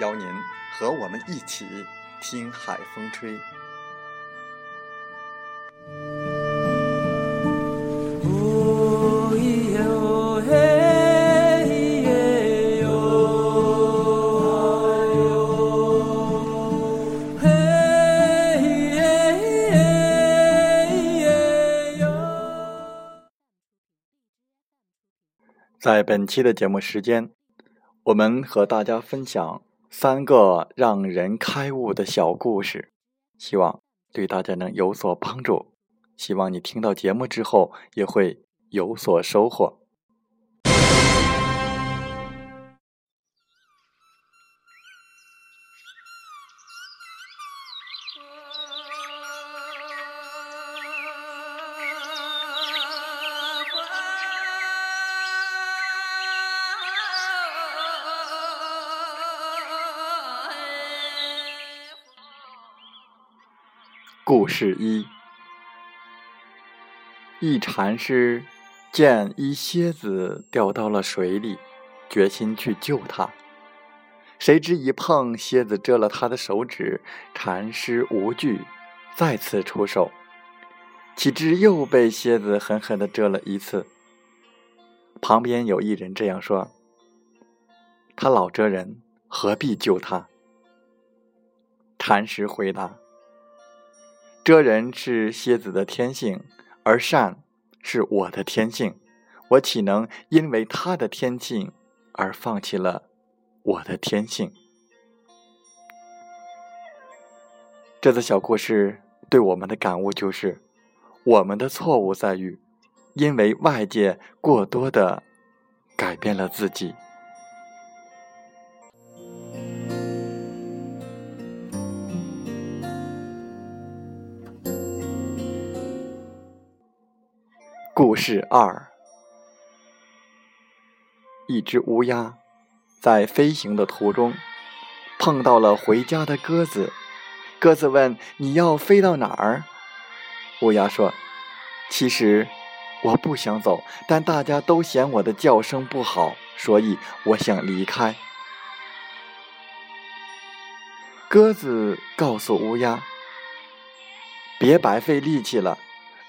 邀您和我们一起听海风吹。在本期的节目时间，我们和大家分享。三个让人开悟的小故事，希望对大家能有所帮助。希望你听到节目之后也会有所收获。故事一：一禅师见一蝎子掉到了水里，决心去救它。谁知一碰，蝎子蛰了他的手指。禅师无惧，再次出手，岂知又被蝎子狠狠的蛰了一次。旁边有一人这样说：“他老蛰人，何必救他？”禅师回答。蜇人是蝎子的天性，而善是我的天性，我岂能因为他的天性而放弃了我的天性？这则小故事对我们的感悟就是：我们的错误在于，因为外界过多的改变了自己。事二：一只乌鸦在飞行的途中碰到了回家的鸽子。鸽子问：“你要飞到哪儿？”乌鸦说：“其实我不想走，但大家都嫌我的叫声不好，所以我想离开。”鸽子告诉乌鸦：“别白费力气了。”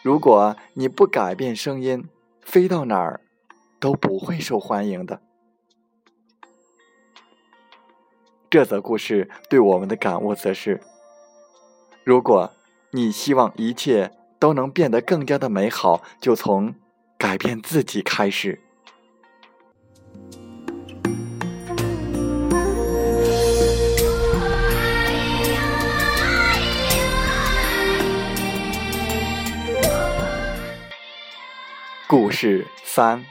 如果你不改变声音，飞到哪儿都不会受欢迎的。这则故事对我们的感悟则是：如果你希望一切都能变得更加的美好，就从改变自己开始。故事三：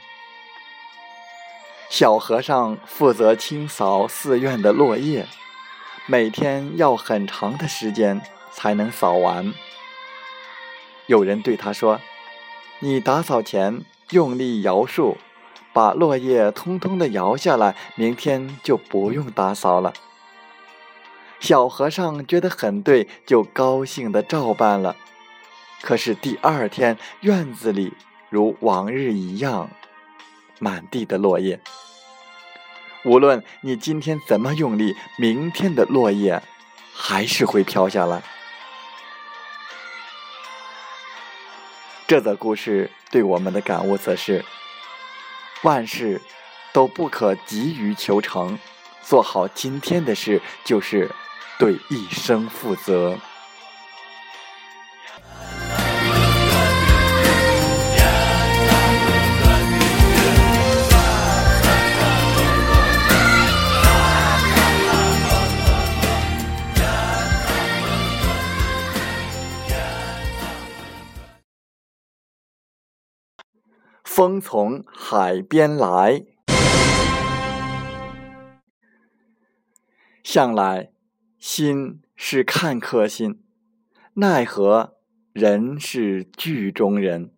小和尚负责清扫寺院的落叶，每天要很长的时间才能扫完。有人对他说：“你打扫前用力摇树，把落叶通通的摇下来，明天就不用打扫了。”小和尚觉得很对，就高兴的照办了。可是第二天，院子里……如往日一样，满地的落叶。无论你今天怎么用力，明天的落叶还是会飘下来。这则故事对我们的感悟则是：万事都不可急于求成，做好今天的事，就是对一生负责。风从海边来，向来心是看客心，奈何人是剧中人。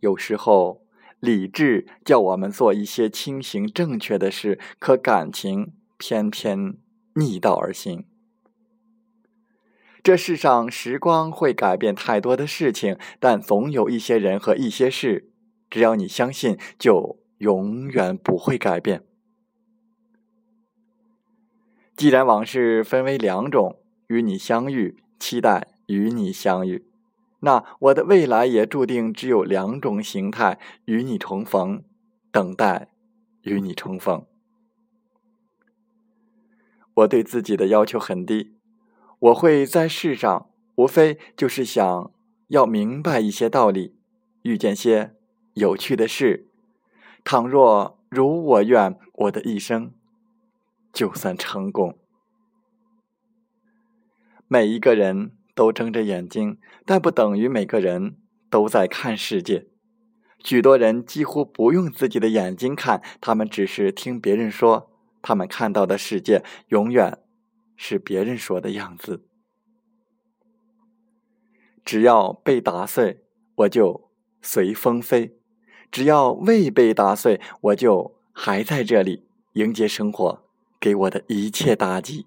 有时候理智叫我们做一些清醒正确的事，可感情偏偏逆道而行。这世上，时光会改变太多的事情，但总有一些人和一些事，只要你相信，就永远不会改变。既然往事分为两种，与你相遇，期待与你相遇，那我的未来也注定只有两种形态：与你重逢，等待与你重逢。我对自己的要求很低。我会在世上，无非就是想要明白一些道理，遇见些有趣的事。倘若如我愿，我的一生就算成功。每一个人都睁着眼睛，但不等于每个人都在看世界。许多人几乎不用自己的眼睛看，他们只是听别人说，他们看到的世界永远。是别人说的样子。只要被打碎，我就随风飞；只要未被打碎，我就还在这里迎接生活给我的一切打击。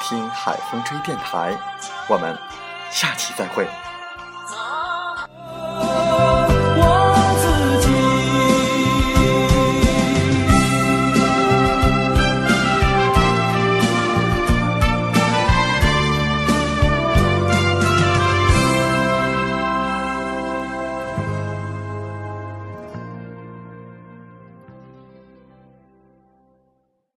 听海风吹电台”。我们下期再会。